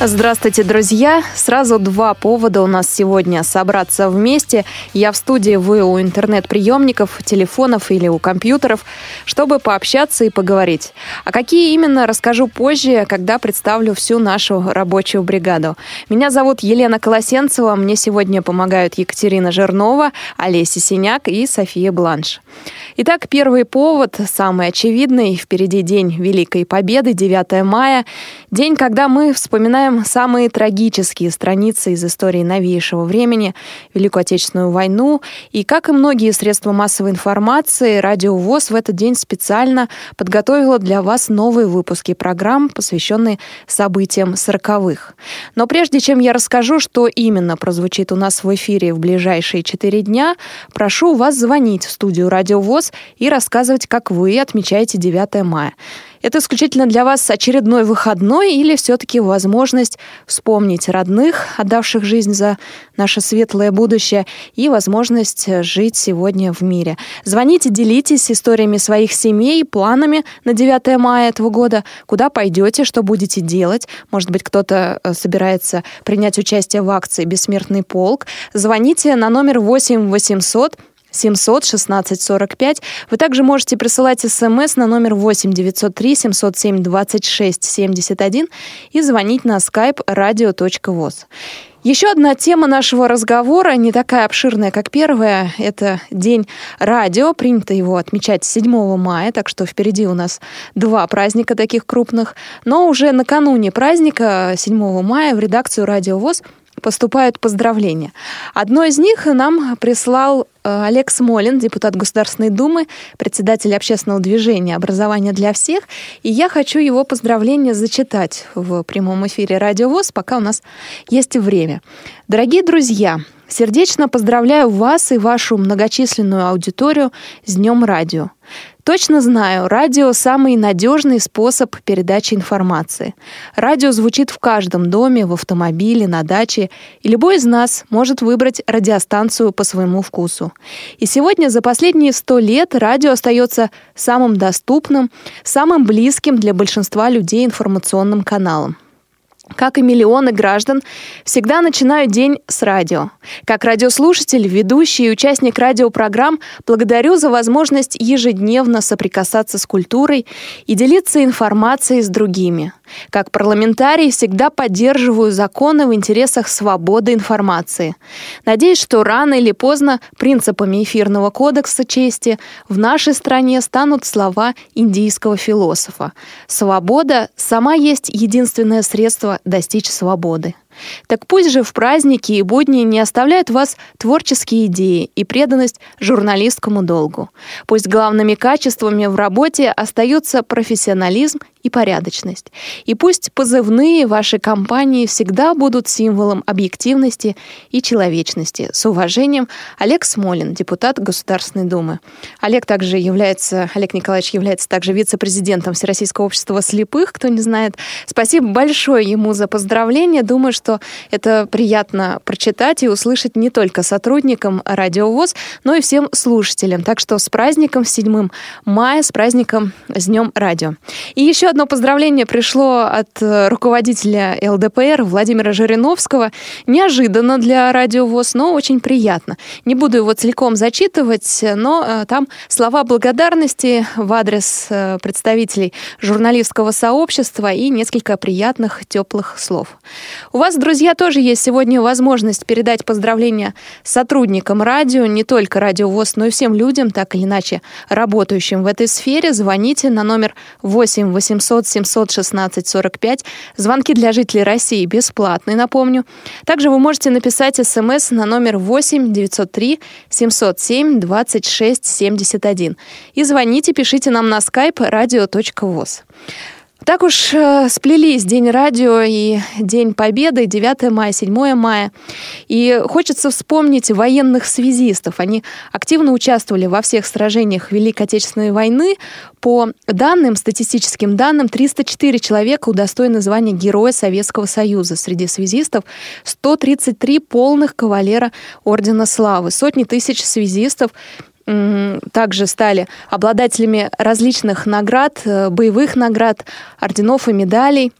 Здравствуйте, друзья! Сразу два повода у нас сегодня собраться вместе. Я в студии, вы у интернет-приемников, телефонов или у компьютеров, чтобы пообщаться и поговорить. А какие именно, расскажу позже, когда представлю всю нашу рабочую бригаду. Меня зовут Елена Колосенцева, мне сегодня помогают Екатерина Жирнова, Олеся Синяк и София Бланш. Итак, первый повод, самый очевидный, впереди День Великой Победы, 9 мая, день, когда мы вспоминаем читаем самые трагические страницы из истории новейшего времени, Великую Отечественную войну. И, как и многие средства массовой информации, Радио ВОЗ в этот день специально подготовила для вас новые выпуски программ, посвященные событиям сороковых. Но прежде чем я расскажу, что именно прозвучит у нас в эфире в ближайшие четыре дня, прошу вас звонить в студию Радио ВОЗ и рассказывать, как вы отмечаете 9 мая. Это исключительно для вас очередной выходной или все-таки возможность вспомнить родных, отдавших жизнь за наше светлое будущее, и возможность жить сегодня в мире. Звоните, делитесь историями своих семей, планами на 9 мая этого года, куда пойдете, что будете делать. Может быть, кто-то э, собирается принять участие в акции «Бессмертный полк». Звоните на номер 8 800 700 16 45. Вы также можете присылать смс на номер 8 903 707 26 71 и звонить на skype radio.voz. Еще одна тема нашего разговора, не такая обширная, как первая, это День радио. Принято его отмечать 7 мая, так что впереди у нас два праздника таких крупных. Но уже накануне праздника 7 мая в редакцию «Радио ВОЗ» поступают поздравления. Одно из них нам прислал Олег Смолин, депутат Государственной Думы, председатель общественного движения «Образование для всех». И я хочу его поздравления зачитать в прямом эфире «Радио ВОЗ», пока у нас есть время. Дорогие друзья, сердечно поздравляю вас и вашу многочисленную аудиторию с Днем Радио. Точно знаю, радио – самый надежный способ передачи информации. Радио звучит в каждом доме, в автомобиле, на даче, и любой из нас может выбрать радиостанцию по своему вкусу. И сегодня, за последние сто лет, радио остается самым доступным, самым близким для большинства людей информационным каналом. Как и миллионы граждан, всегда начинаю день с радио. Как радиослушатель, ведущий и участник радиопрограмм, благодарю за возможность ежедневно соприкасаться с культурой и делиться информацией с другими. Как парламентарий всегда поддерживаю законы в интересах свободы информации. Надеюсь, что рано или поздно принципами эфирного кодекса чести в нашей стране станут слова индийского философа. Свобода сама есть единственное средство достичь свободы. Так пусть же в праздники и будни не оставляют вас творческие идеи и преданность журналистскому долгу. Пусть главными качествами в работе остаются профессионализм и порядочность. И пусть позывные вашей компании всегда будут символом объективности и человечности. С уважением, Олег Смолин, депутат Государственной Думы. Олег также является, Олег Николаевич является также вице-президентом Всероссийского общества слепых, кто не знает. Спасибо большое ему за поздравления. Думаю, что это приятно прочитать и услышать не только сотрудникам Радиовоз, но и всем слушателям. Так что с праздником, с 7 мая, с праздником, с Днем Радио. И еще одно поздравление пришло от э, руководителя ЛДПР Владимира Жириновского. Неожиданно для Радиовоз, но очень приятно. Не буду его целиком зачитывать, но э, там слова благодарности в адрес э, представителей журналистского сообщества и несколько приятных, теплых слов. У вас друзья, тоже есть сегодня возможность передать поздравления сотрудникам радио, не только Радио ВОЗ, но и всем людям, так или иначе работающим в этой сфере. Звоните на номер 8 800 716 45. Звонки для жителей России бесплатные, напомню. Также вы можете написать смс на номер 8 903 707 26 71. И звоните, пишите нам на skype radio.voz. Так уж э, сплелись День радио и День Победы, 9 мая, 7 мая. И хочется вспомнить военных связистов. Они активно участвовали во всех сражениях Великой Отечественной войны. По данным, статистическим данным, 304 человека удостоены звания Героя Советского Союза. Среди связистов 133 полных кавалера Ордена Славы. Сотни тысяч связистов также стали обладателями различных наград, э, боевых наград, орденов и медалей.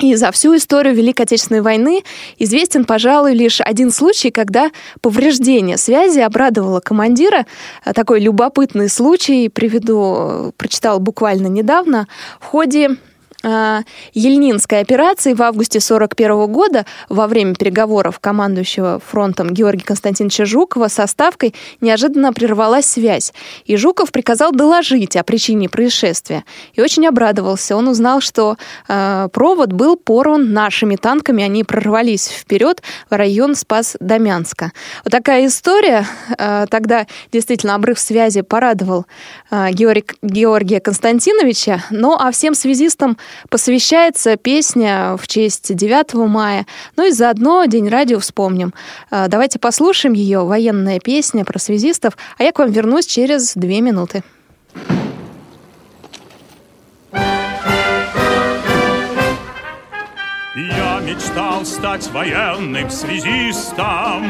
И за всю историю Великой Отечественной войны известен, пожалуй, лишь один случай, когда повреждение связи обрадовало командира. Такой любопытный случай, приведу, э, прочитал буквально недавно. В ходе Ельнинской операции в августе 1941 года во время переговоров командующего фронтом Георгия Константиновича Жукова со Ставкой неожиданно прервалась связь, и Жуков приказал доложить о причине происшествия. И очень обрадовался. Он узнал, что э, провод был порван нашими танками, они прорвались вперед в район Спас-Домянска. Вот такая история. Э, тогда действительно обрыв связи порадовал э, Георг... Георгия Константиновича, ну а всем связистам посвящается песня в честь 9 мая. Ну и заодно День радио вспомним. А, давайте послушаем ее, военная песня про связистов, а я к вам вернусь через две минуты. Я мечтал стать военным связистом,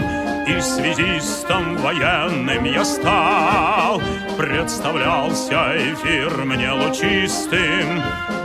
И связистом военным я стал. Представлялся эфир мне лучистым,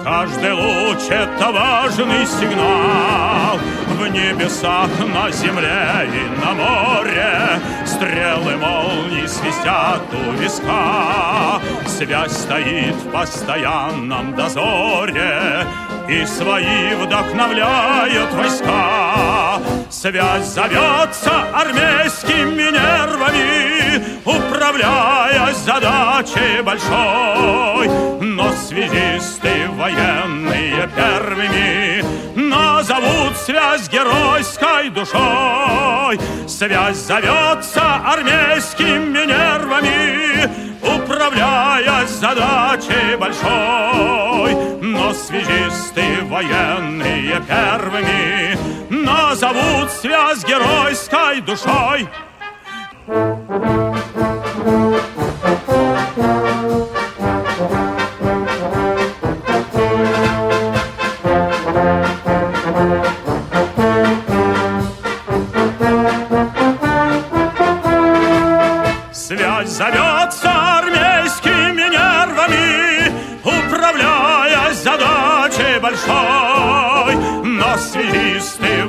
Каждый луч — это важный сигнал. В небесах, на земле и на море Стрелы молний свистят у виска. Связь стоит в постоянном дозоре И свои вдохновляет войска. Связь зовется армейскими нервами, Управляя задачей большой. Но связисты военные первыми Назовут связь геройской душой. Связь зовется армейскими нервами, Управляя задачей большой. Но связисты военные первыми Назовут связь геройской душой. Связь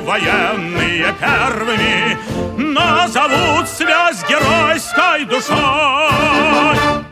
военные первыми Назовут связь геройской душой.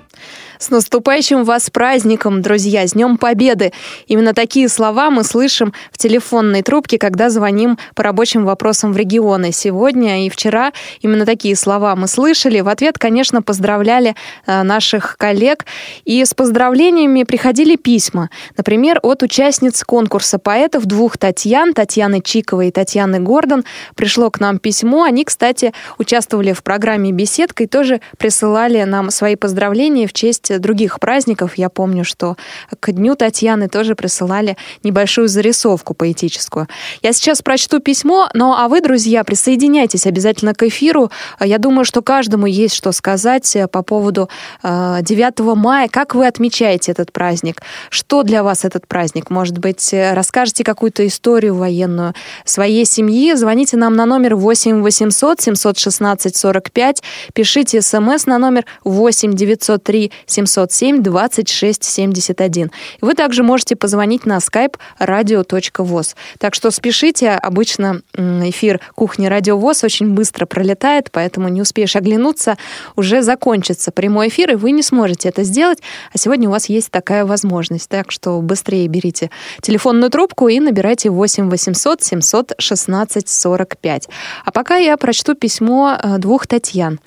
С наступающим вас праздником, друзья, с Днем Победы! Именно такие слова мы слышим в телефонной трубке, когда звоним по рабочим вопросам в регионы. Сегодня и вчера именно такие слова мы слышали. В ответ, конечно, поздравляли э, наших коллег. И с поздравлениями приходили письма. Например, от участниц конкурса поэтов двух Татьян, Татьяны Чиковой и Татьяны Гордон, пришло к нам письмо. Они, кстати, участвовали в программе «Беседка» и тоже присылали нам свои поздравления в честь других праздников. Я помню, что к Дню Татьяны тоже присылали небольшую зарисовку поэтическую. Я сейчас прочту письмо, но а вы, друзья, присоединяйтесь обязательно к эфиру. Я думаю, что каждому есть что сказать э, по поводу 9 э, мая. Как вы отмечаете этот праздник? Что для вас этот праздник? Может быть, э, расскажете какую-то историю военную своей семьи? Звоните нам на номер 8 800 716 45, пишите смс на номер 8 903 707 26 71. Вы также можете позвонить на skype radio.voz. Так что спешите, обычно эфир кухни Радио ВОЗ очень быстро пролетает, поэтому не успеешь оглянуться, уже закончится прямой эфир, и вы не сможете это сделать, а сегодня у вас есть такая возможность. Так что быстрее берите телефонную трубку и набирайте 8 800 716 45. А пока я прочту письмо э, двух Татьян.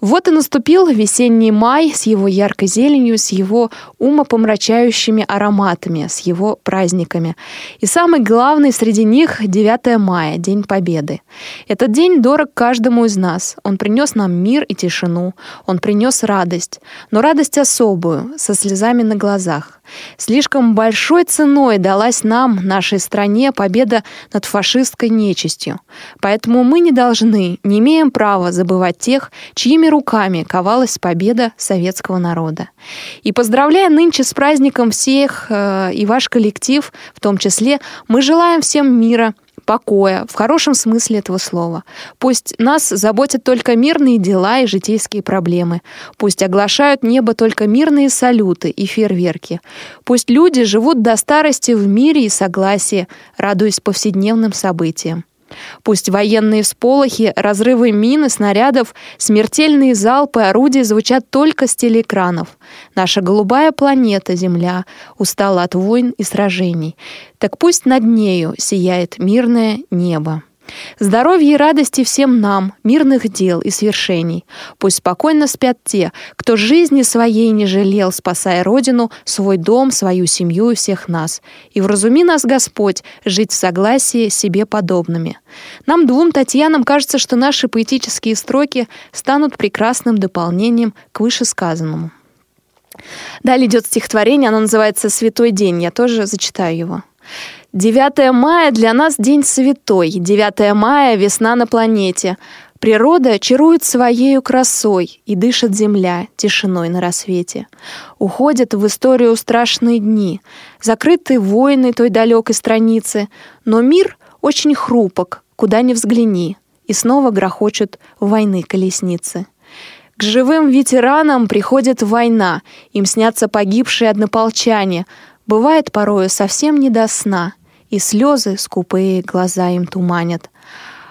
Вот и наступил весенний май с его яркой яркой зеленью, с его умопомрачающими ароматами, с его праздниками. И самый главный среди них 9 мая, День Победы. Этот день дорог каждому из нас. Он принес нам мир и тишину, он принес радость, но радость особую, со слезами на глазах. Слишком большой ценой далась нам, нашей стране, победа над фашистской нечистью. Поэтому мы не должны, не имеем права забывать тех, чьими руками ковалась победа советского народа. И поздравляя нынче с праздником всех э, и ваш коллектив, в том числе, мы желаем всем мира, покоя, в хорошем смысле этого слова. Пусть нас заботят только мирные дела и житейские проблемы. Пусть оглашают небо только мирные салюты и фейерверки. Пусть люди живут до старости в мире и согласии, радуясь повседневным событиям. Пусть военные всполохи, разрывы мин и снарядов, смертельные залпы орудий звучат только с телеэкранов. Наша голубая планета Земля устала от войн и сражений. Так пусть над нею сияет мирное небо. Здоровья и радости всем нам, мирных дел и свершений. Пусть спокойно спят те, кто жизни своей не жалел, спасая Родину, свой дом, свою семью и всех нас. И вразуми нас, Господь, жить в согласии себе подобными. Нам двум Татьянам кажется, что наши поэтические строки станут прекрасным дополнением к вышесказанному. Далее идет стихотворение, оно называется «Святой день». Я тоже зачитаю его. 9 мая для нас день святой, 9 мая — весна на планете. Природа чарует своею красой, и дышит земля тишиной на рассвете. Уходят в историю страшные дни, закрыты войны той далекой страницы, но мир очень хрупок, куда ни взгляни, и снова грохочут войны колесницы. К живым ветеранам приходит война, им снятся погибшие однополчане, бывает порою совсем не до сна — и слезы скупые глаза им туманят.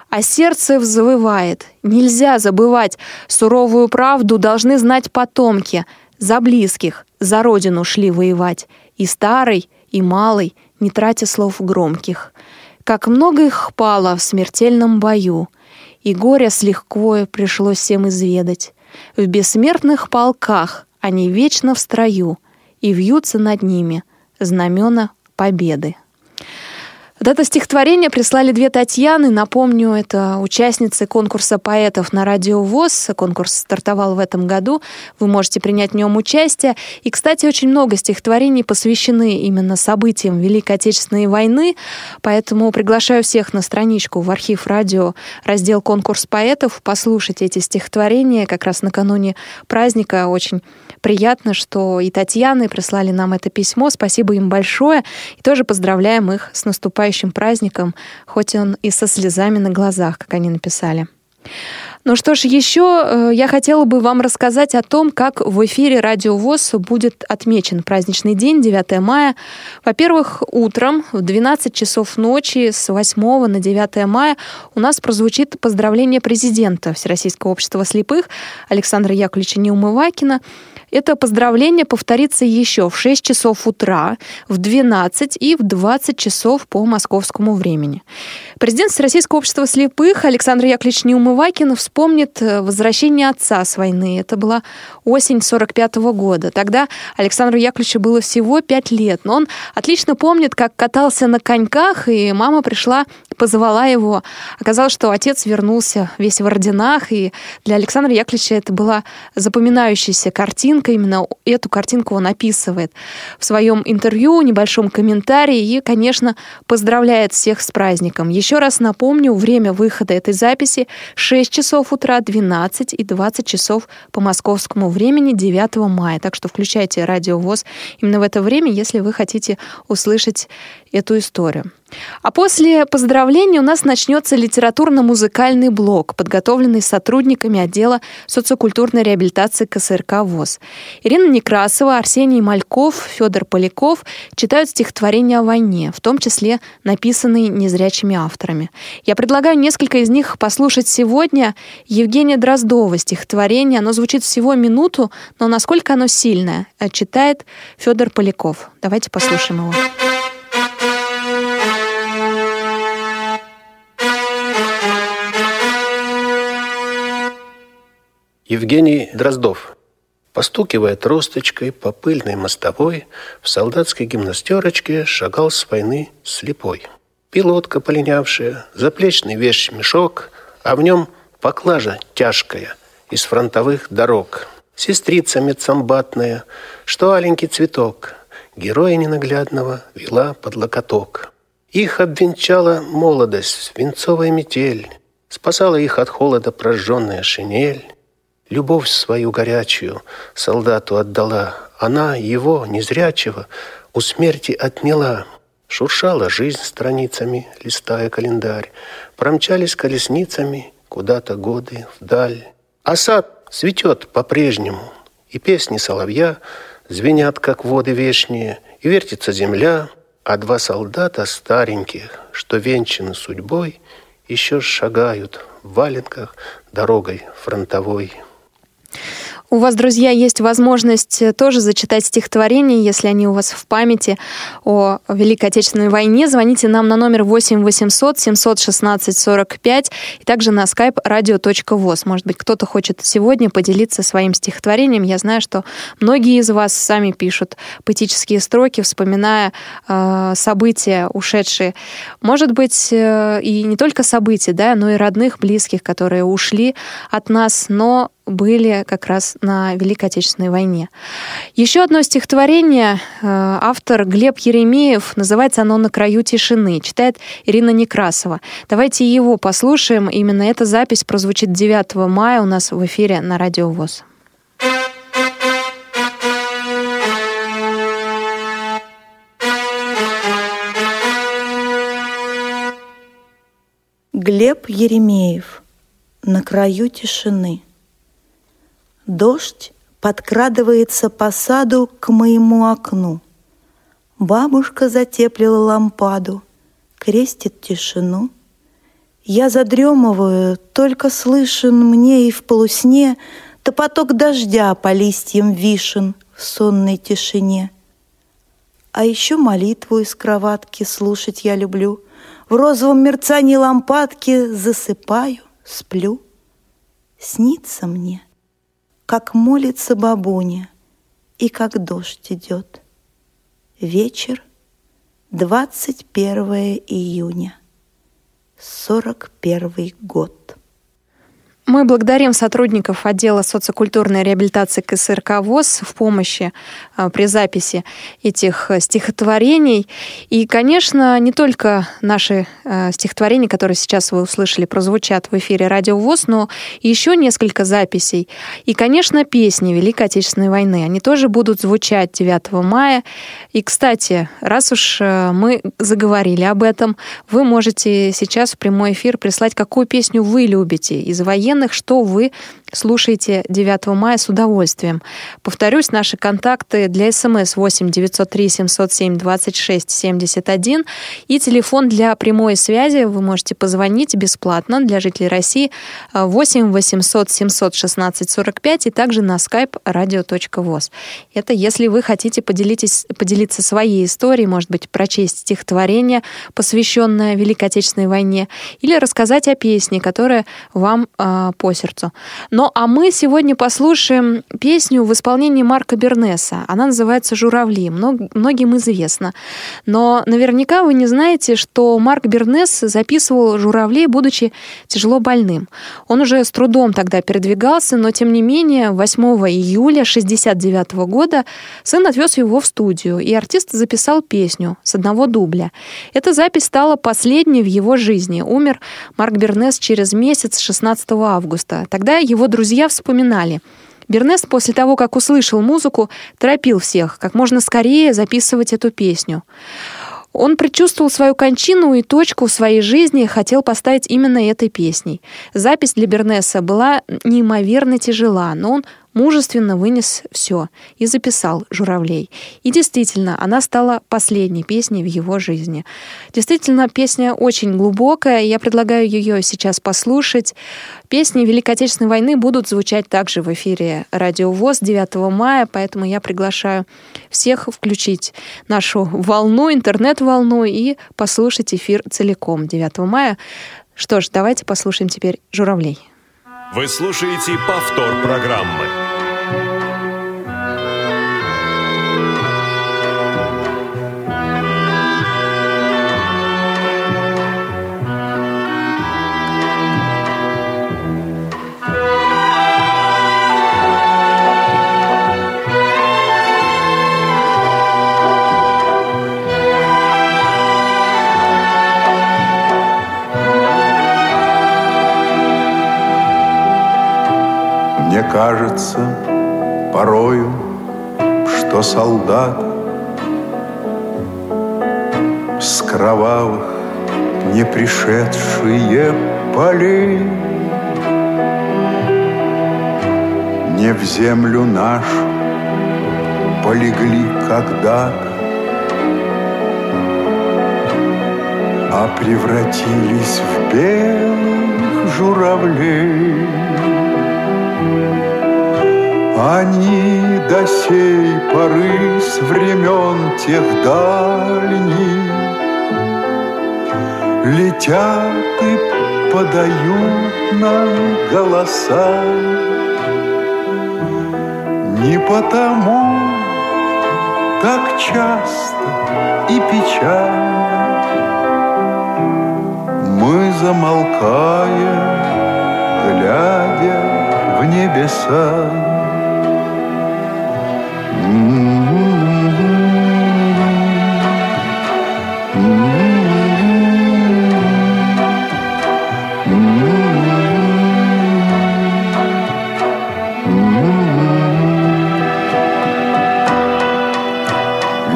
А сердце взвывает. Нельзя забывать. Суровую правду должны знать потомки. За близких, за родину шли воевать. И старый, и малый, не тратя слов громких. Как много их пало в смертельном бою. И горя с лихвой пришлось всем изведать. В бессмертных полках они вечно в строю, и вьются над ними знамена победы. Вот это стихотворение прислали две Татьяны. Напомню, это участницы конкурса поэтов на Радио ВОЗ. Конкурс стартовал в этом году. Вы можете принять в нем участие. И, кстати, очень много стихотворений посвящены именно событиям Великой Отечественной войны. Поэтому приглашаю всех на страничку в архив радио, раздел «Конкурс поэтов». Послушать эти стихотворения как раз накануне праздника. Очень приятно, что и Татьяны прислали нам это письмо. Спасибо им большое. И тоже поздравляем их с наступающим наступающим праздником, хоть он и со слезами на глазах, как они написали. Ну что ж, еще э, я хотела бы вам рассказать о том, как в эфире Радио ВОЗ будет отмечен праздничный день, 9 мая. Во-первых, утром в 12 часов ночи с 8 на 9 мая у нас прозвучит поздравление президента Всероссийского общества слепых Александра Яковлевича Неумывакина. Это поздравление повторится еще в 6 часов утра, в 12 и в 20 часов по московскому времени. Президент Российского общества слепых Александр Яковлевич Неумывакин вспомнит э, возвращение отца с войны. Это была осень 45 -го года. Тогда Александру Яковлевичу было всего 5 лет, но он отлично помнит, как катался на коньках, и мама пришла позвала его. Оказалось, что отец вернулся весь в орденах, и для Александра Яковлевича это была запоминающаяся картинка. Именно эту картинку он описывает в своем интервью, небольшом комментарии и, конечно, поздравляет всех с праздником. Еще раз напомню, время выхода этой записи 6 часов утра, 12 и 20 часов по московскому времени 9 мая. Так что включайте радио ВОЗ именно в это время, если вы хотите услышать эту историю. А после поздравления у нас начнется литературно-музыкальный блок, подготовленный сотрудниками отдела социокультурной реабилитации КСРК ВОЗ. Ирина Некрасова, Арсений Мальков, Федор Поляков читают стихотворения о войне, в том числе написанные незрячими авторами. Я предлагаю несколько из них послушать сегодня. Евгения Дроздова стихотворение, оно звучит всего минуту, но насколько оно сильное, читает Федор Поляков. Давайте послушаем его. Евгений Дроздов. Постукивая тросточкой по пыльной мостовой, в солдатской гимнастерочке шагал с войны слепой. Пилотка полинявшая, заплечный вещь-мешок, а в нем поклажа тяжкая из фронтовых дорог. Сестрица медсамбатная, что аленький цветок, героя ненаглядного вела под локоток. Их обвенчала молодость, свинцовая метель, спасала их от холода прожженная шинель. Любовь свою горячую солдату отдала, она его, незрячего, у смерти отняла. Шуршала жизнь страницами, листая календарь. Промчались колесницами куда-то годы вдаль. А сад цветет по-прежнему, и песни соловья звенят, как воды вешние, и вертится земля, а два солдата стареньких, что венчаны судьбой, еще шагают в валенках дорогой фронтовой. У вас, друзья, есть возможность э, тоже зачитать стихотворение, если они у вас в памяти о Великой Отечественной войне. Звоните нам на номер 8 800 716 45 и также на skype radio.voz. Может быть, кто-то хочет сегодня поделиться своим стихотворением. Я знаю, что многие из вас сами пишут поэтические строки, вспоминая э, события ушедшие. Может быть, э, и не только события, да, но и родных, близких, которые ушли от нас, но были как раз на Великой Отечественной войне. Еще одно стихотворение э, автор Глеб Еремеев, называется оно «На краю тишины», читает Ирина Некрасова. Давайте его послушаем. Именно эта запись прозвучит 9 мая у нас в эфире на Радио ВОЗ. Глеб Еремеев «На краю тишины» Дождь подкрадывается по саду к моему окну. Бабушка затеплила лампаду, крестит тишину. Я задремываю, только слышен мне и в полусне то поток дождя по листьям вишен в сонной тишине. А еще молитву из кроватки слушать я люблю. В розовом мерцании лампадки засыпаю, сплю. Снится мне — как молится бабуня и как дождь идет. Вечер, 21 июня, 41 год. Мы благодарим сотрудников отдела социокультурной реабилитации КСРК ВОЗ в помощи а, при записи этих э, стихотворений. И, конечно, не только наши э, стихотворения, которые сейчас вы услышали, прозвучат в эфире Радио ВОЗ, но еще несколько записей. И, конечно, песни Великой Отечественной войны. Они тоже будут звучать 9 мая. И, кстати, раз уж э, мы заговорили об этом, вы можете сейчас в прямой эфир прислать, какую песню вы любите из военных данных, что вы слушаете 9 мая с удовольствием. Повторюсь, наши контакты для смс 8 903 707 26 71 и телефон для прямой связи. Вы можете позвонить бесплатно для жителей России 8 800 716 45 и также на skype radio.voz. Это если вы хотите поделитесь, поделиться своей историей, может быть, прочесть стихотворение, посвященное Великой Отечественной войне, или рассказать о песне, которая вам э, по сердцу. Ну, а мы сегодня послушаем песню в исполнении Марка Бернеса. Она называется «Журавли». многим известно. Но наверняка вы не знаете, что Марк Бернес записывал «Журавли», будучи тяжело больным. Он уже с трудом тогда передвигался, но тем не менее 8 июля 1969 года сын отвез его в студию, и артист записал песню с одного дубля. Эта запись стала последней в его жизни. Умер Марк Бернес через месяц, 16 августа. Тогда его друзья вспоминали. Бернест после того, как услышал музыку, торопил всех как можно скорее записывать эту песню. Он предчувствовал свою кончину и точку в своей жизни хотел поставить именно этой песней. Запись для Бернеса была неимоверно тяжела, но он мужественно вынес все и записал «Журавлей». И действительно, она стала последней песней в его жизни. Действительно, песня очень глубокая, я предлагаю ее сейчас послушать. Песни Великой Отечественной войны будут звучать также в эфире Радио ВОЗ 9 мая, поэтому я приглашаю всех включить нашу волну, интернет-волну и послушать эфир целиком 9 мая. Что ж, давайте послушаем теперь «Журавлей». Вы слушаете повтор программы. Мне кажется порою, что солдат С кровавых не пришедшие полей Не в землю нашу полегли когда-то А превратились в белых журавлей Они до сей поры с времен тех дальних Летят и подают нам голоса. Не потому так часто и печально Мы замолкаем, глядя в небеса.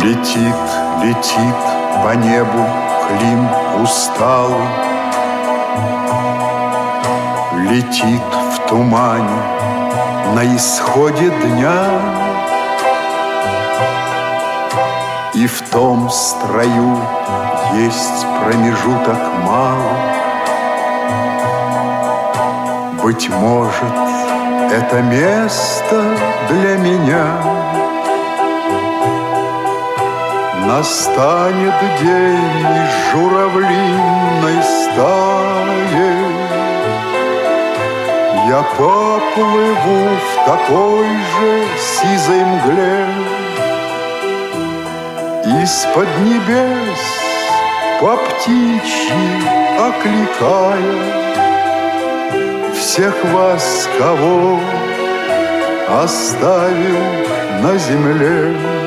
Летит, летит по небу Клим усталый. Летит тумане на исходе дня. И в том строю есть промежуток мало Быть может, это место для меня. Настанет день журавлиной стаи Я поплыву в такой же сизой мгле Из-под небес по птичьи окликая Всех вас, кого оставил на земле.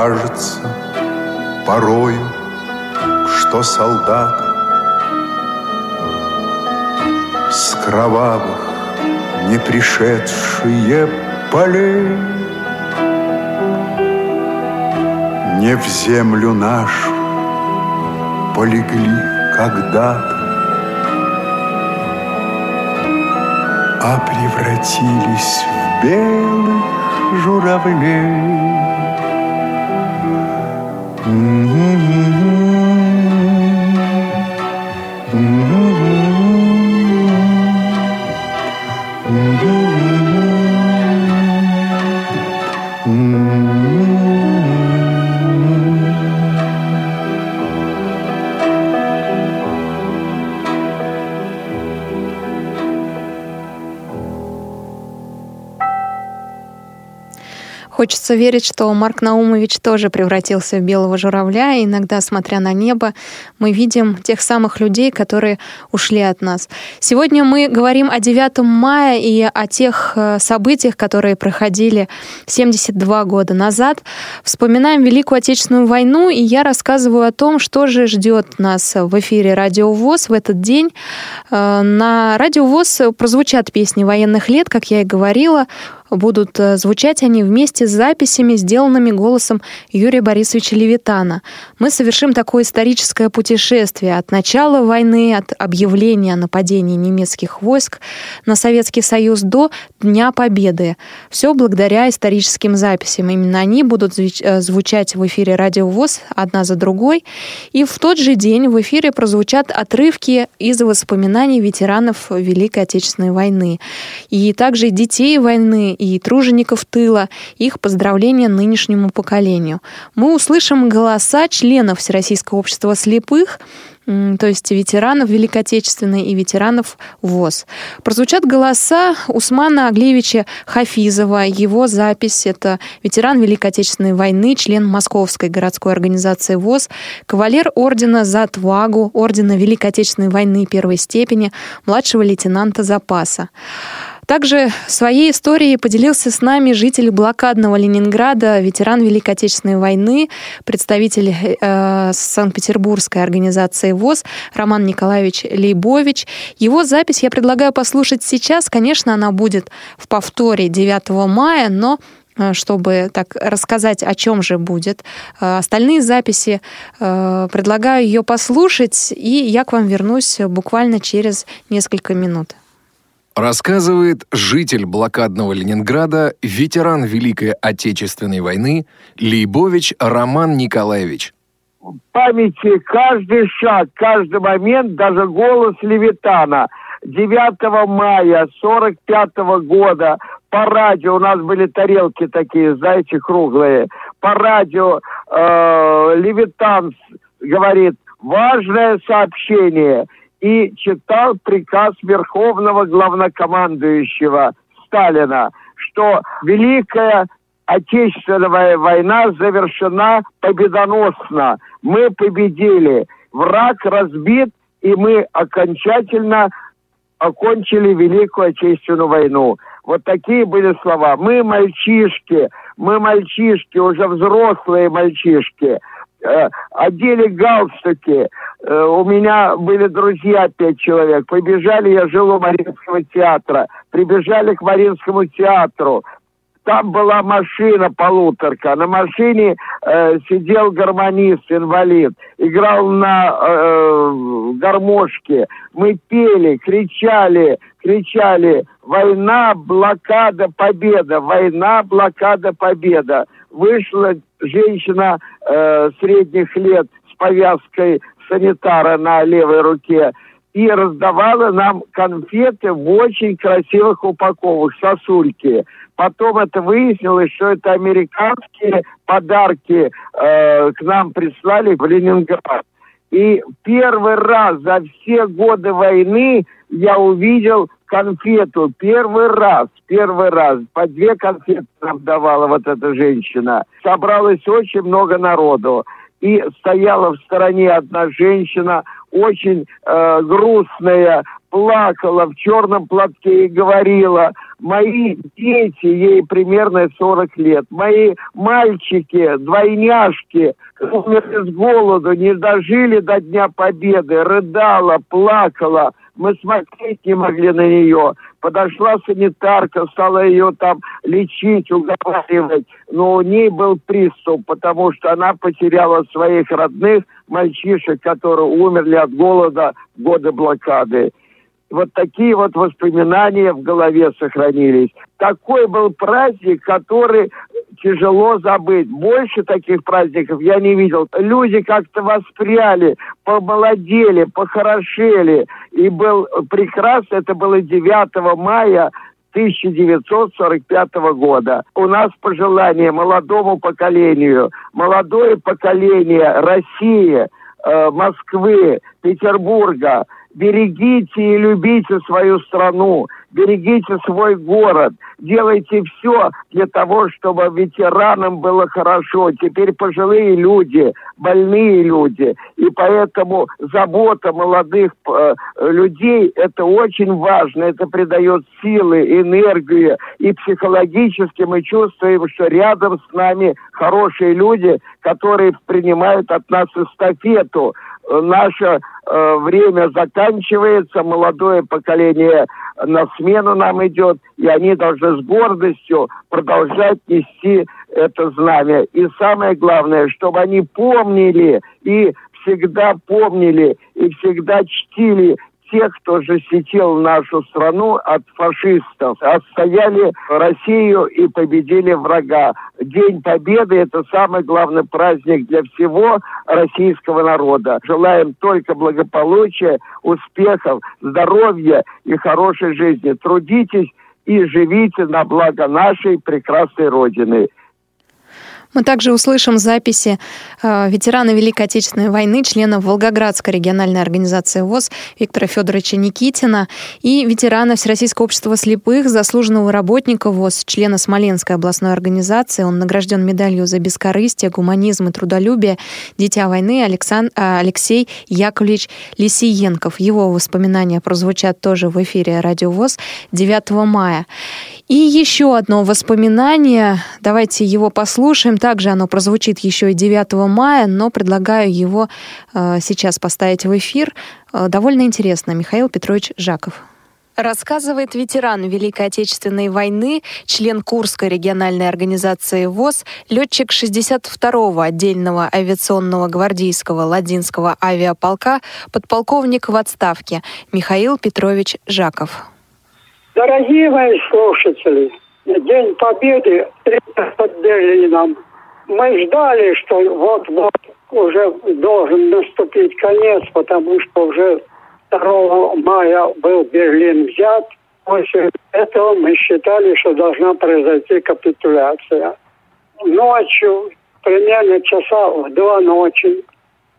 Кажется порою, что солдат С кровавых не пришедшие полей Не в землю нашу полегли когда-то, А превратились в белых журавлей. Mm-hmm. mm-hmm. Хочется верить, что Марк Наумович тоже превратился в белого журавля, и иногда, смотря на небо, мы видим тех самых людей, которые ушли от нас. Сегодня мы говорим о 9 мая и о тех э, событиях, которые проходили 72 года назад. Вспоминаем Великую Отечественную войну, и я рассказываю о том, что же ждет нас в эфире Радио ВОЗ в этот день. Э, на Радио ВОЗ прозвучат песни военных лет, как я и говорила, будут э, звучать они вместе с записями, сделанными голосом Юрия Борисовича Левитана. Мы совершим такое историческое путешествие от начала войны, от объявления о нападении немецких войск на Советский Союз до Дня Победы. Все благодаря историческим записям. Именно они будут э, звучать в эфире Радио ВОЗ одна за другой. И в тот же день в эфире прозвучат отрывки из воспоминаний ветеранов Великой Отечественной войны. И также детей войны и тружеников тыла, их поздравления нынешнему поколению. Мы услышим голоса членов Всероссийского общества слепых, то есть ветеранов Великой Отечественной и ветеранов ВОЗ. Прозвучат голоса Усмана Аглеевича Хафизова. Его запись – это ветеран Великой Отечественной войны, член Московской городской организации ВОЗ, кавалер ордена за отвагу, ордена Великой Отечественной войны первой степени, младшего лейтенанта запаса. Также своей историей поделился с нами житель блокадного Ленинграда, ветеран Великой Отечественной войны, представитель э, Санкт-Петербургской организации ВОЗ Роман Николаевич Лейбович. Его запись я предлагаю послушать сейчас. Конечно, она будет в повторе 9 мая, но э, чтобы так рассказать, о чем же будет. Э, остальные записи э, предлагаю ее послушать, и я к вам вернусь буквально через несколько минут. Рассказывает житель блокадного Ленинграда, ветеран Великой Отечественной войны Лейбович Роман Николаевич. В памяти каждый шаг, каждый момент, даже голос Левитана. 9 мая 45 года по радио, у нас были тарелки такие, знаете, круглые, по радио э, Левитан говорит, важное сообщение – и читал приказ Верховного Главнокомандующего Сталина, что Великая Отечественная война завершена победоносно. Мы победили. Враг разбит, и мы окончательно окончили Великую Отечественную войну. Вот такие были слова. Мы мальчишки, мы мальчишки, уже взрослые мальчишки. Э, одели галстуки. Э, у меня были друзья, пять человек. Побежали, я жил у Мариинского театра. Прибежали к Мариинскому театру. Там была машина полуторка. На машине э, сидел гармонист, инвалид. Играл на э, гармошке. Мы пели, кричали, кричали. Война, блокада, победа. Война, блокада, победа. Вышла женщина э, средних лет с повязкой санитара на левой руке и раздавала нам конфеты в очень красивых упаковках, сосульки. Потом это выяснилось, что это американские подарки э, к нам прислали в Ленинград. И первый раз за все годы войны я увидел конфету первый раз, первый раз. По две конфеты нам давала вот эта женщина. Собралось очень много народу. И стояла в стороне одна женщина, очень э, грустная, плакала в черном платке и говорила, мои дети, ей примерно 40 лет, мои мальчики, двойняшки, умерли с голоду, не дожили до Дня Победы, рыдала, плакала, мы смотреть не могли на нее. Подошла санитарка, стала ее там лечить, уговаривать. Но у ней был приступ, потому что она потеряла своих родных мальчишек, которые умерли от голода в годы блокады. Вот такие вот воспоминания в голове сохранились. Такой был праздник, который тяжело забыть. Больше таких праздников я не видел. Люди как-то воспряли, помолодели, похорошели. И был прекрасно, это было 9 мая 1945 года. У нас пожелание молодому поколению, молодое поколение России, э, Москвы, Петербурга, берегите и любите свою страну, берегите свой город, делайте все для того, чтобы ветеранам было хорошо. Теперь пожилые люди, больные люди, и поэтому забота молодых э, людей – это очень важно, это придает силы, энергию, и психологически мы чувствуем, что рядом с нами хорошие люди, которые принимают от нас эстафету. Наше э, время заканчивается, молодое поколение на смену нам идет, и они должны с гордостью продолжать нести это знамя. И самое главное, чтобы они помнили и всегда помнили и всегда чтили тех, кто защитил нашу страну от фашистов, отстояли Россию и победили врага. День Победы – это самый главный праздник для всего российского народа. Желаем только благополучия, успехов, здоровья и хорошей жизни. Трудитесь и живите на благо нашей прекрасной Родины. Мы также услышим записи э, ветерана Великой Отечественной войны, члена Волгоградской региональной организации ВОЗ Виктора Федоровича Никитина и ветерана Всероссийского общества слепых, заслуженного работника ВОЗ, члена Смоленской областной организации. Он награжден медалью за бескорыстие, гуманизм и трудолюбие «Дитя войны» Александ... Э, Алексей Яковлевич Лисиенков. Его воспоминания прозвучат тоже в эфире Радио ВОЗ 9 мая. И еще одно воспоминание. Давайте его послушаем. Также оно прозвучит еще и 9 мая, но предлагаю его э, сейчас поставить в эфир. Э, довольно интересно. Михаил Петрович Жаков. Рассказывает ветеран Великой Отечественной войны, член Курской региональной организации ВОЗ, летчик 62-го отдельного авиационного гвардейского Ладинского авиаполка, подполковник в отставке Михаил Петрович Жаков. Дорогие мои слушатели, День Победы под Берлином. Мы ждали, что вот-вот уже должен наступить конец, потому что уже 2 мая был Берлин взят. После этого мы считали, что должна произойти капитуляция. Ночью, примерно часа в два ночи,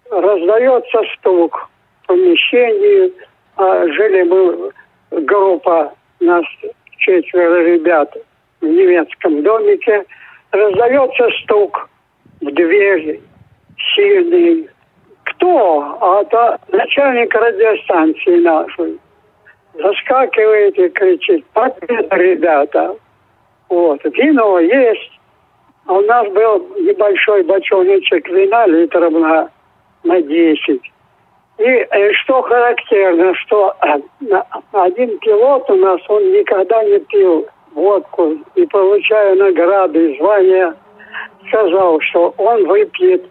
раздается стук в помещении. А жили мы группа нас четверо ребят в немецком домике, раздается стук в дверь сильный. Кто? А это начальник радиостанции нашей. Заскакивает и кричит, победа, ребята. Вот. Вино есть. А у нас был небольшой бочоночек вина литров на, на 10. И э, что характерно, что э, один пилот у нас, он никогда не пил водку и получая награды и звания, сказал, что он выпьет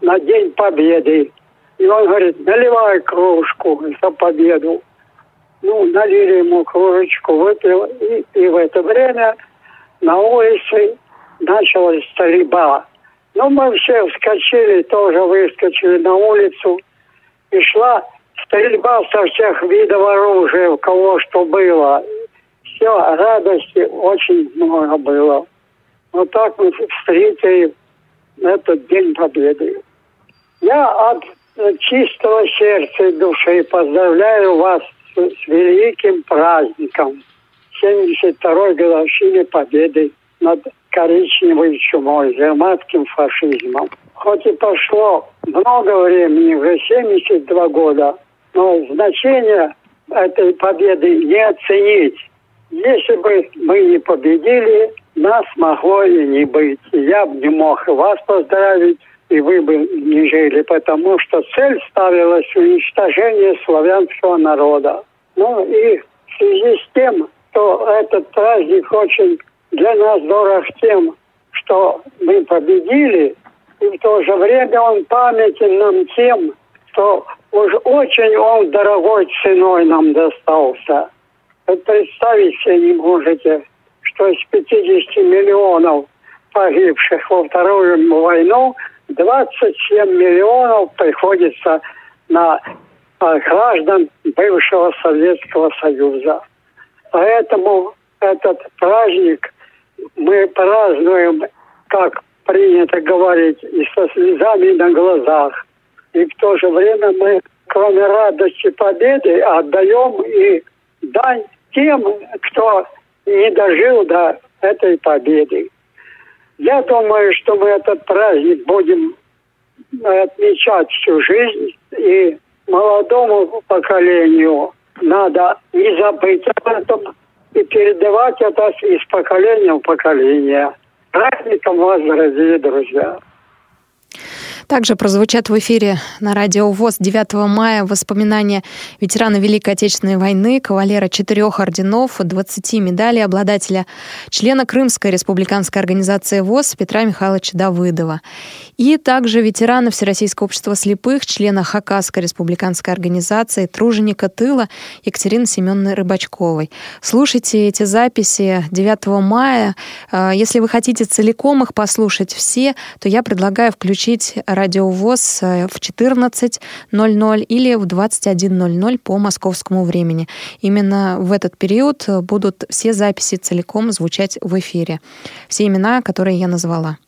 на День Победы. И он говорит, наливай кружку за победу. Ну, налили ему кружечку, выпил. И, и в это время на улице началась стрельба. Ну, мы все вскочили, тоже выскочили на улицу – и шла стрельба со всех видов оружия, у кого что было. Все, радости очень много было. Вот так мы встретили этот День Победы. Я от чистого сердца и души поздравляю вас с, с великим праздником 72-й годовщины Победы над коричневой чумой, германским фашизмом хоть и прошло много времени, уже 72 года, но значение этой победы не оценить. Если бы мы не победили, нас могло и не быть. Я бы не мог вас поздравить, и вы бы не жили, потому что цель ставилась уничтожение славянского народа. Ну и в связи с тем, что этот праздник очень для нас дорог тем, что мы победили, и в то же время он памятен нам тем, что уж очень он дорогой ценой нам достался. Вы представить себе не можете, что из 50 миллионов погибших во Вторую войну 27 миллионов приходится на а, граждан бывшего Советского Союза. Поэтому этот праздник мы празднуем как принято говорить, и со слезами на глазах. И в то же время мы, кроме радости победы, отдаем и дань тем, кто не дожил до этой победы. Я думаю, что мы этот праздник будем отмечать всю жизнь, и молодому поколению надо не забыть об этом и передавать это из поколения в поколение праздником вас, дорогие друзья! Также прозвучат в эфире на радио ВОЗ 9 мая воспоминания ветерана Великой Отечественной войны, кавалера четырех орденов, 20 медалей, обладателя члена Крымской республиканской организации ВОЗ Петра Михайловича Давыдова. И также ветерана Всероссийского общества слепых, члена Хакасской республиканской организации, труженика тыла Екатерины Семеновны Рыбачковой. Слушайте эти записи 9 мая. А, если вы хотите целиком их послушать все, то я предлагаю включить радиовоз э, в 14.00 или в 21.00 по московскому времени. Именно в этот период э, будут все записи целиком звучать в эфире. Все имена, которые я назвала.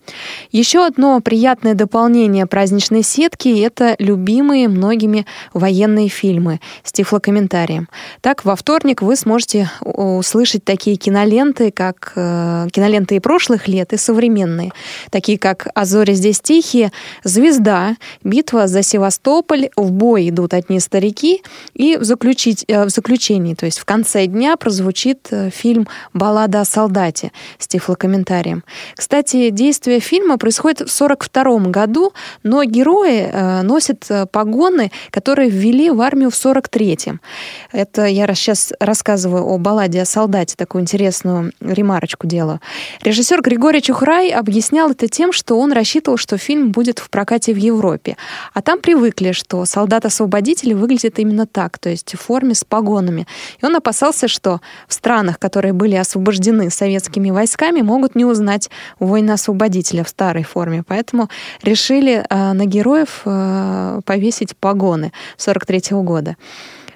Еще одно приятное дополнение праздничной сетки — это любимые многими военные фильмы с тифлокомментарием. Так, во вторник вы сможете услышать такие киноленты, как э, киноленты и прошлых лет, и современные, такие как «А здесь тихие», «Звезда», «Битва за Севастополь», «В бой идут одни старики» и в, заключить, э, в заключении, то есть в конце дня прозвучит э, фильм «Баллада о солдате» с тифлокомментарием. Кстати, действие фильма происходит в 1942 году, но герои э, носят э, погоны, которые ввели в армию в 1943. Это я сейчас рассказываю о балладе о солдате, такую интересную ремарочку делаю. Режиссер Григорий Чухрай объяснял это тем, что он рассчитывал, что фильм будет в прокате в Европе. А там привыкли, что солдат-освободитель выглядит именно так, то есть в форме с погонами. И он опасался, что в странах, которые были освобождены советскими войсками, могут не узнать воина-освободителя в старой форме. Поэтому решили э, на героев э, повесить погоны 43 -го года.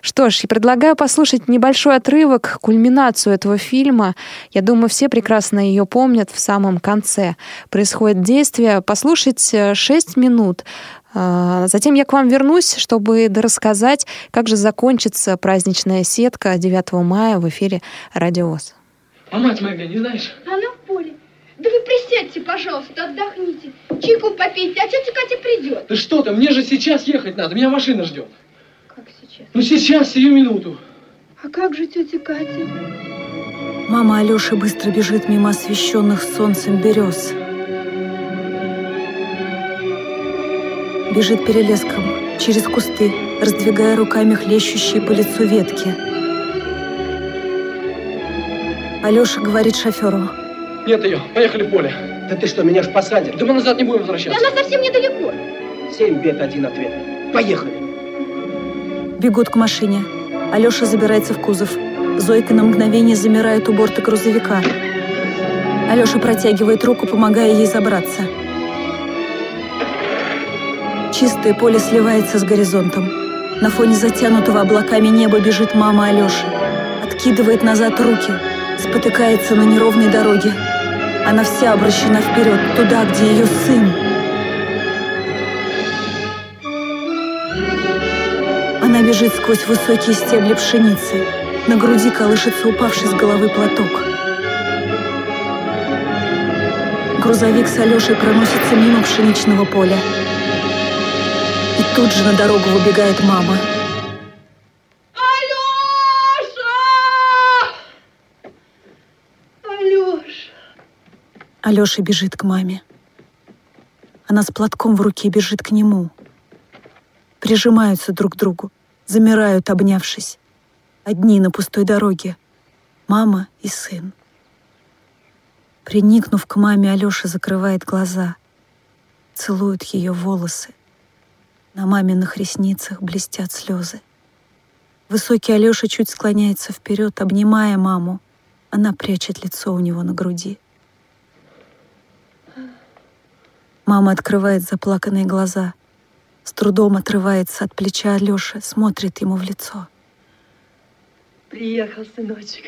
Что ж, я предлагаю послушать небольшой отрывок, кульминацию этого фильма. Я думаю, все прекрасно ее помнят в самом конце. Происходит действие. Послушать 6 минут. Затем я к вам вернусь, чтобы рассказать, как же закончится праздничная сетка 9 мая в эфире «Радиоз». А мать моя где, не знаешь? Она в поле. Да вы присядьте, пожалуйста, отдохните. Чайку попейте, а тетя Катя придет. Да что ты, мне же сейчас ехать надо, меня машина ждет. Как сейчас? Ну сейчас, сию минуту. А как же тетя Катя? Мама Алёши быстро бежит мимо освещенных солнцем берез. Бежит перелеском, через кусты, раздвигая руками хлещущие по лицу ветки. Алёша говорит шоферу. Нет ее, поехали в поле. Да ты что, меня ж посадят? Да мы назад не будем возвращаться. Да она совсем недалеко. Семь бед, один ответ. Поехали. Бегут к машине. Алёша забирается в кузов. Зойка на мгновение замирает у борта грузовика. Алёша протягивает руку, помогая ей забраться. Чистое поле сливается с горизонтом. На фоне затянутого облаками неба бежит мама Алёши. Откидывает назад руки, спотыкается на неровной дороге. Она вся обращена вперед, туда, где ее сын. Она бежит сквозь высокие стебли пшеницы. На груди колышется упавший с головы платок. Грузовик с Алешей проносится мимо пшеничного поля. И тут же на дорогу выбегает мама. Алёша бежит к маме. Она с платком в руке бежит к нему. Прижимаются друг к другу, замирают, обнявшись. Одни на пустой дороге. Мама и сын. Приникнув к маме, Алёша закрывает глаза, целует ее волосы. На маминых ресницах блестят слезы. Высокий Алёша чуть склоняется вперед, обнимая маму. Она прячет лицо у него на груди. Мама открывает заплаканные глаза, с трудом отрывается от плеча Алёши, смотрит ему в лицо. Приехал, сыночек.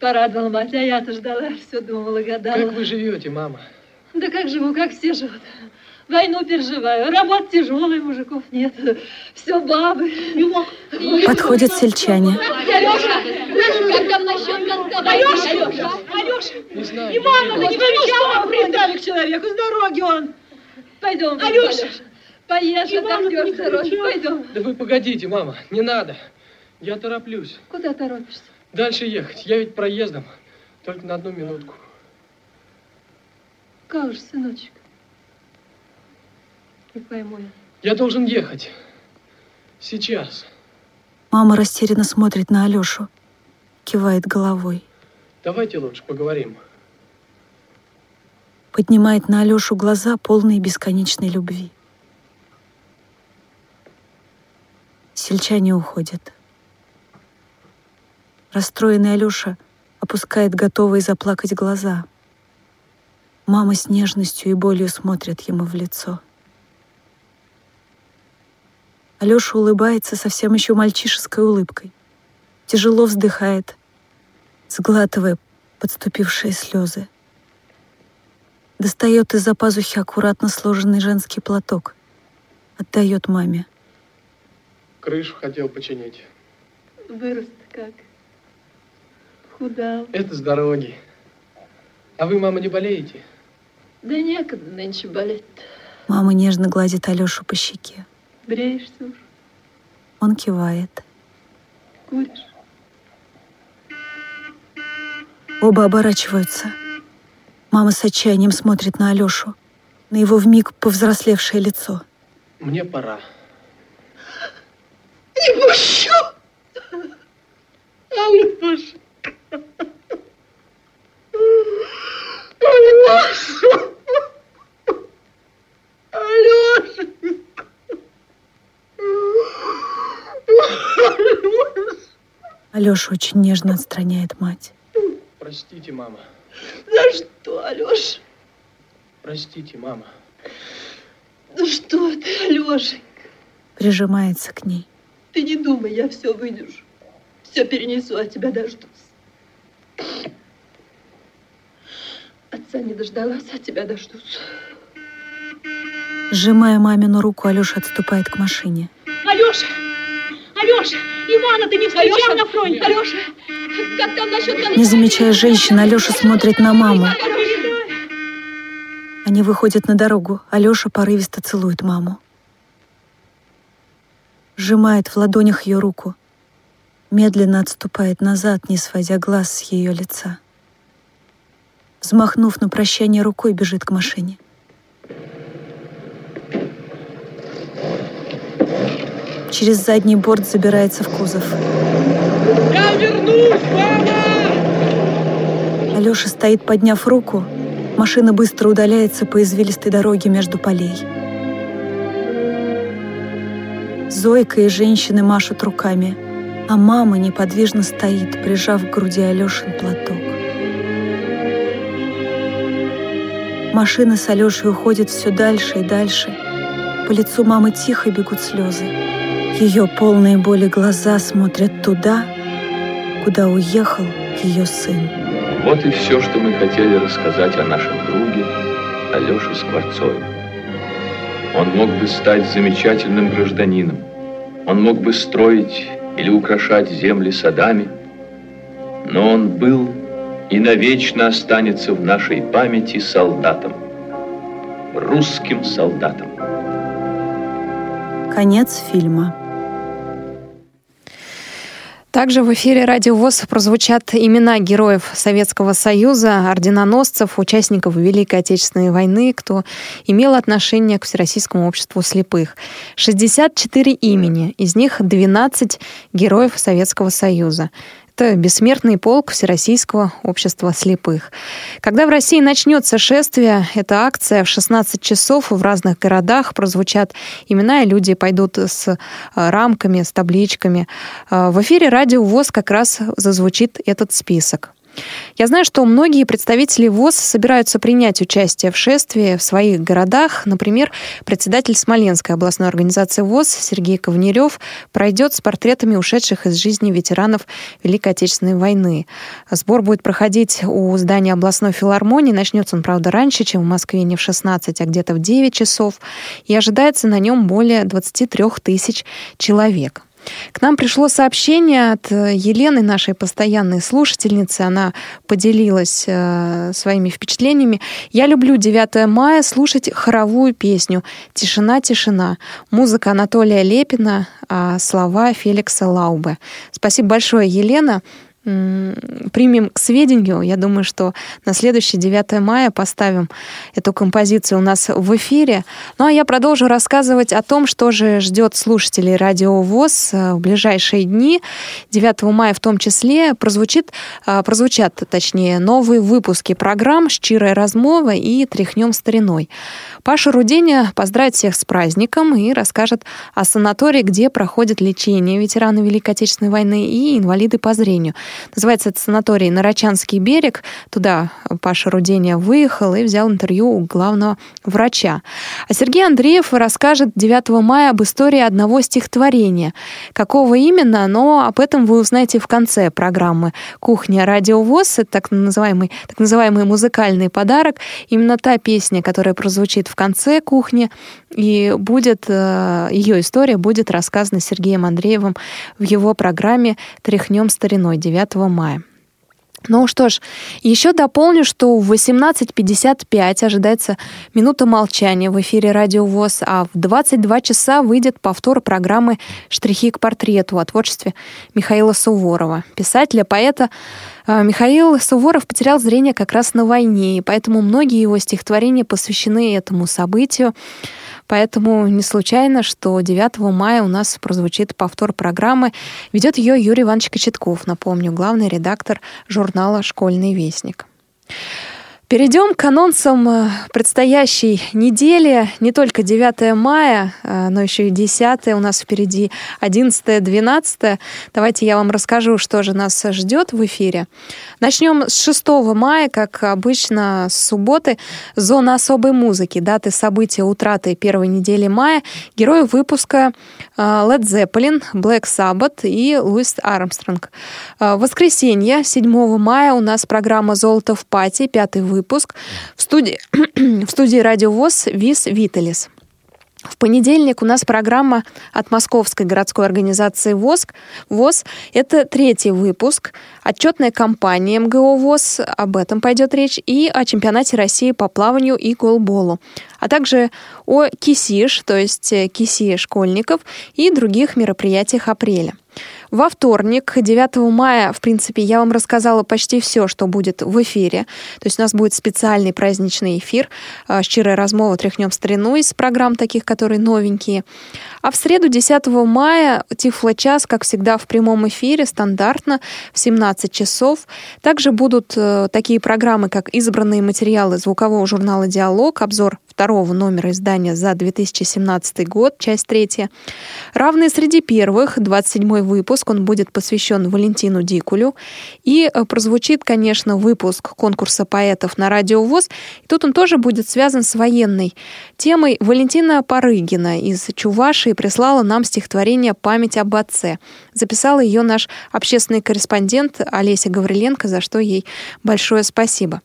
Порадовал мать, а я-то ждала, все думала, гадала. Как вы живете, мама? Да как живу, как все живут. Войну переживаю, работа тяжелая, мужиков нет. Все бабы. Подходят сельчане. Алёша, как там насчет конца? Алёша, Алёша, Алёша. Не знаю. И мама, да не замечала, пристали к человеку, с дороги он. Пойдем, Алёша. Поешь, Ивана, отдохнешь, не дорогой, замечала. пойдем. Да вы погодите, мама, не надо. Я тороплюсь. Куда торопишься? Дальше ехать. Я ведь проездом. Только на одну минутку. Как же, сыночек? Не пойму я. Я должен ехать. Сейчас. Мама растерянно смотрит на Алёшу, кивает головой, Давайте лучше поговорим. Поднимает на Алёшу глаза, полные бесконечной любви. Сельчане уходят. Расстроенный Алёша опускает готовые заплакать глаза. Мама с нежностью и болью смотрит ему в лицо. Алёша улыбается совсем еще мальчишеской улыбкой. Тяжело вздыхает, сглатывая подступившие слезы. Достает из-за пазухи аккуратно сложенный женский платок. Отдает маме. Крышу хотел починить. Вырос как. Худал. Это с дороги. А вы, мама, не болеете? Да некогда нынче болеть. Мама нежно гладит Алешу по щеке. Бреешься уж. Он кивает. Куришь. Оба оборачиваются. Мама с отчаянием смотрит на Алешу, на его вмиг повзрослевшее лицо. Мне пора. Не пущу! Алеша! Алеша! Алеша! Алеша очень нежно отстраняет мать. Простите, мама. За что, Алеша? Простите, мама. Ну что ты, Алешенька? Прижимается к ней. Ты не думай, я все выдержу. Все перенесу, от тебя дождусь. Отца не дождалась, от тебя дождусь. Сжимая мамину руку, Алеша отступает к машине. Алеша! Алеша! Ивана ты не встречал на фронте? Алеша! Как там насчет... Не замечая женщин, Алеша смотрит на маму. Они выходят на дорогу. Алеша порывисто целует маму. Сжимает в ладонях ее руку. Медленно отступает назад, не сводя глаз с ее лица. Взмахнув на прощание рукой, бежит к машине. Через задний борт забирается в кузов. Я вернусь, мама! Алеша стоит, подняв руку. Машина быстро удаляется по извилистой дороге между полей. Зойка и женщины машут руками, а мама неподвижно стоит, прижав к груди Алешин платок. Машина с Алешей уходит все дальше и дальше. По лицу мамы тихо бегут слезы. Ее полные боли глаза смотрят туда, куда уехал ее сын. Вот и все, что мы хотели рассказать о нашем друге Алёше Скворцове. Он мог бы стать замечательным гражданином. Он мог бы строить или украшать земли садами. Но он был и навечно останется в нашей памяти солдатом. Русским солдатом. Конец фильма. Также в эфире Радио ВОЗ прозвучат имена героев Советского Союза, орденоносцев, участников Великой Отечественной войны, кто имел отношение к Всероссийскому обществу слепых. 64 имени, из них 12 героев Советского Союза. Это бессмертный полк Всероссийского общества слепых. Когда в России начнется шествие, эта акция в 16 часов в разных городах прозвучат имена, и люди пойдут с э, рамками, с табличками. Э, в эфире радио ВОЗ как раз зазвучит этот список. Я знаю, что многие представители ВОЗ собираются принять участие в шествии в своих городах. Например, председатель Смоленской областной организации ВОЗ Сергей Ковнерев пройдет с портретами ушедших из жизни ветеранов Великой Отечественной войны. Сбор будет проходить у здания областной филармонии. Начнется он, правда, раньше, чем в Москве, не в 16, а где-то в 9 часов. И ожидается на нем более 23 тысяч человек. К нам пришло сообщение от э, Елены, нашей постоянной слушательницы. Она поделилась э, своими впечатлениями. «Я люблю 9 мая слушать хоровую песню «Тишина, тишина». Музыка Анатолия Лепина, а слова Феликса Лаубе. Спасибо большое, Елена примем к сведению. Я думаю, что на следующий 9 мая поставим эту композицию у нас в эфире. Ну а я продолжу рассказывать о том, что же ждет слушателей Радио ВОЗ э, в ближайшие дни. 9 мая в том числе прозвучит, э, прозвучат, точнее, новые выпуски программ «Щирая размова» и «Тряхнем стариной». Паша Руденя поздравит всех с праздником и расскажет о санатории, где проходит лечение ветераны Великой Отечественной войны и инвалиды по зрению – Называется это санаторий Нарочанский берег. Туда Паша Рудения выехал и взял интервью у главного врача. А Сергей Андреев расскажет 9 мая об истории одного стихотворения. Какого именно, но об этом вы узнаете в конце программы «Кухня радиовоз». Это так называемый, так называемый музыкальный подарок. Именно та песня, которая прозвучит в конце «Кухни», и будет, э, ее история будет рассказана Сергеем Андреевым в его программе «Тряхнем стариной» 9 мая. Ну что ж, еще дополню, что в 18.55 ожидается минута молчания в эфире Радио ВОЗ, а в 22 часа выйдет повтор программы «Штрихи к портрету» о творчестве Михаила Суворова. Писателя, поэта э, Михаил Суворов потерял зрение как раз на войне, и поэтому многие его стихотворения посвящены этому событию. Поэтому не случайно, что 9 мая у нас прозвучит повтор программы. Ведет ее Юрий Иванович Кочетков, напомню, главный редактор журнала «Школьный вестник». Перейдем к анонсам э, предстоящей недели. Не только 9 мая, э, но еще и 10 у нас впереди, 11 12 Давайте я вам расскажу, что же нас ждет в эфире. Начнем с 6 мая, как обычно, с субботы. Зона особой музыки. Даты события утраты первой недели мая. Герои выпуска э, Led Zeppelin, Black Sabbath и Луис Армстронг. Воскресенье, 7 мая, у нас программа «Золото в пати», пятый выпуск выпуск в студии, в студии Радио ВОЗ Вис Виталис. В понедельник у нас программа от Московской городской организации ВОЗ. ВОЗ – это третий выпуск. Отчетная кампания МГО ВОЗ, об этом пойдет речь, и о чемпионате России по плаванию и голболу, а также о КИСИШ, то есть КИСИ школьников, и других мероприятиях апреля. Во вторник, 9 мая, в принципе, я вам рассказала почти все, что будет в эфире. То есть у нас будет специальный праздничный эфир «Щирая размова. Тряхнем старину» из программ таких, которые новенькие. А в среду, 10 мая, Тифло-час, как всегда, в прямом эфире, стандартно, в 17 часов. Также будут э, такие программы, как избранные материалы звукового журнала «Диалог», обзор второго номера издания за 2017 год, часть третья. Равные среди первых, 27 выпуск, он будет посвящен Валентину Дикулю. И э, прозвучит, конечно, выпуск конкурса поэтов на Радио ВОЗ. И тут он тоже будет связан с военной темой. Валентина Парыгина из Чувашии прислала нам стихотворение «Память об отце». Записала ее наш общественный корреспондент Олеся Гавриленко, за что ей большое спасибо.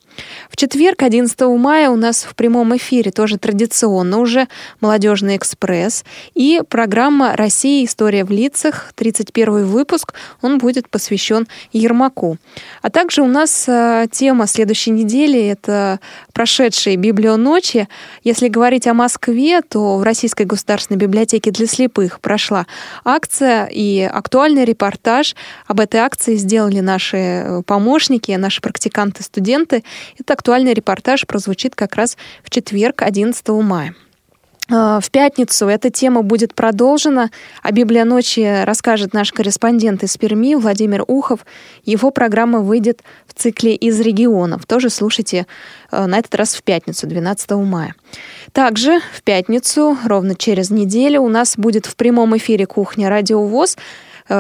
В четверг, 11 мая, у нас в прямом эфире тоже тоже традиционно уже «Молодежный экспресс» и программа «Россия. История в лицах». 31 выпуск, он будет посвящен Ермаку. А также у нас э, тема следующей недели — это прошедшие библионочи. Если говорить о Москве, то в Российской государственной библиотеке для слепых прошла акция и актуальный репортаж. Об этой акции сделали наши э, помощники, наши практиканты-студенты. Этот актуальный репортаж прозвучит как раз в четверг, 11 мая. А, в пятницу эта тема будет продолжена. О Библионочи расскажет наш корреспондент из Перми Владимир Ухов. Его программа выйдет в цикле «Из регионов». Тоже слушайте а, на этот раз в пятницу, 12 мая. Также в пятницу, ровно через неделю, у нас будет в прямом эфире «Кухня Радио ВОЗ» Э,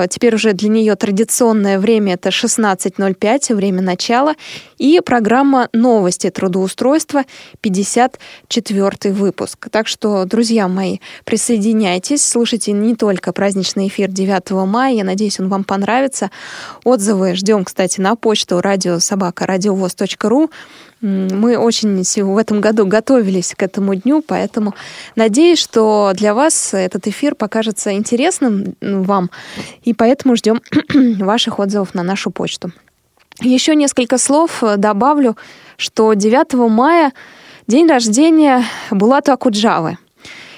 теперь уже для нее традиционное время это 16.05, время начала. И программа «Новости трудоустройства», 54 выпуск. Так что, друзья мои, присоединяйтесь, слушайте не только праздничный эфир 9 мая, я надеюсь, он вам понравится. Отзывы ждем, кстати, на почту радиособака.радиовоз.ру. Мы очень в этом году готовились к этому дню, поэтому надеюсь, что для вас этот эфир покажется интересным вам, и поэтому ждем ваших отзывов на нашу почту. Еще несколько слов добавлю, что 9 мая день рождения Булата Акуджавы –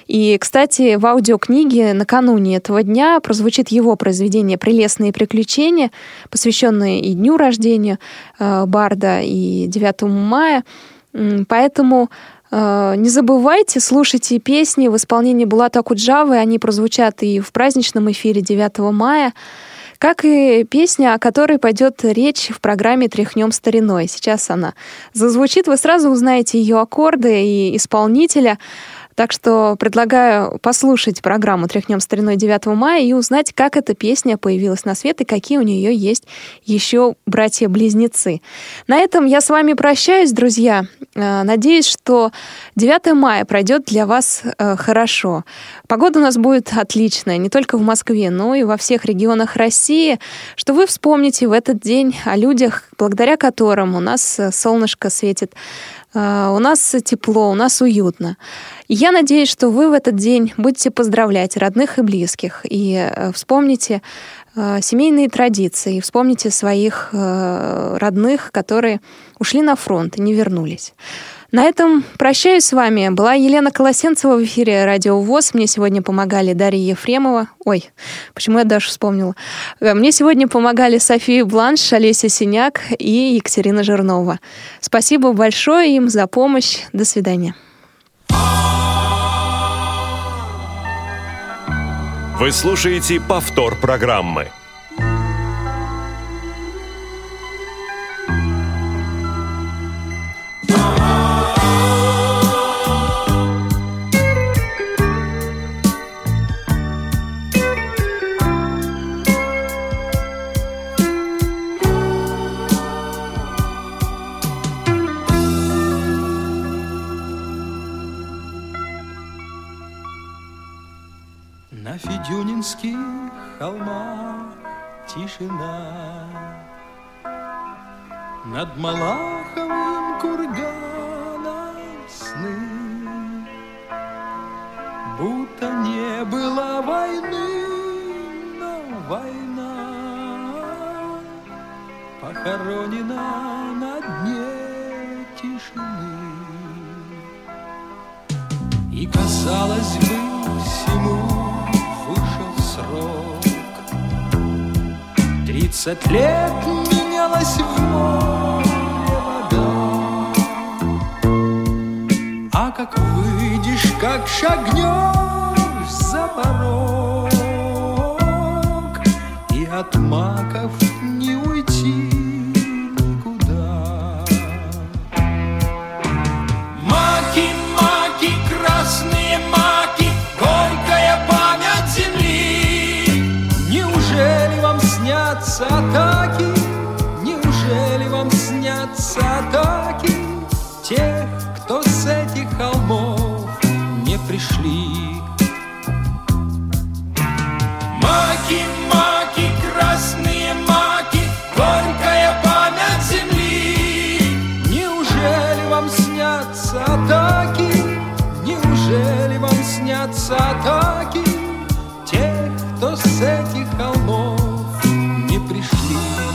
и, кстати, в аудиокниге накануне этого дня прозвучит его произведение «Прелестные приключения», посвященное и дню рождения э, Барда, и 9 мая. Поэтому э, не забывайте, слушайте песни в исполнении Булата Куджавы. Они прозвучат и в праздничном эфире 9 мая как и песня, о которой пойдет речь в программе «Тряхнем стариной». Сейчас она зазвучит, вы сразу узнаете ее аккорды и исполнителя. Так что предлагаю послушать программу «Тряхнем стариной 9 мая» и узнать, как эта песня появилась на свет и какие у нее есть еще братья-близнецы. На этом я с вами прощаюсь, друзья. Э, надеюсь, что 9 мая пройдет для вас э, хорошо. Погода у нас будет отличная, не только в Москве, но и во всех регионах России, что вы вспомните в этот день о людях, благодаря которым у нас э, солнышко светит, у нас тепло, у нас уютно. Я надеюсь, что вы в этот день будете поздравлять родных и близких и вспомните семейные традиции, вспомните своих родных, которые ушли на фронт и не вернулись. На этом прощаюсь с вами. Была Елена Колосенцева в эфире Радио ВОЗ. Мне сегодня помогали Дарья Ефремова. Ой, почему я даже вспомнила? Э, мне сегодня помогали София Бланш, Олеся Синяк и Екатерина Жирнова. Спасибо большое им за помощь. До свидания. Вы слушаете повтор программы. Федюнинских холмах тишина. Над Малаховым курганом сны. Будто не было войны, но война Похоронена на дне тишины. И казалось бы всему Тридцать лет менялась в море вода А как выйдешь, как шагнешь за порог И от маков холмов не пришли?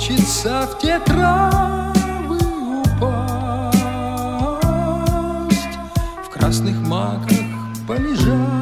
Хочется в те травы упасть, В красных маках полежать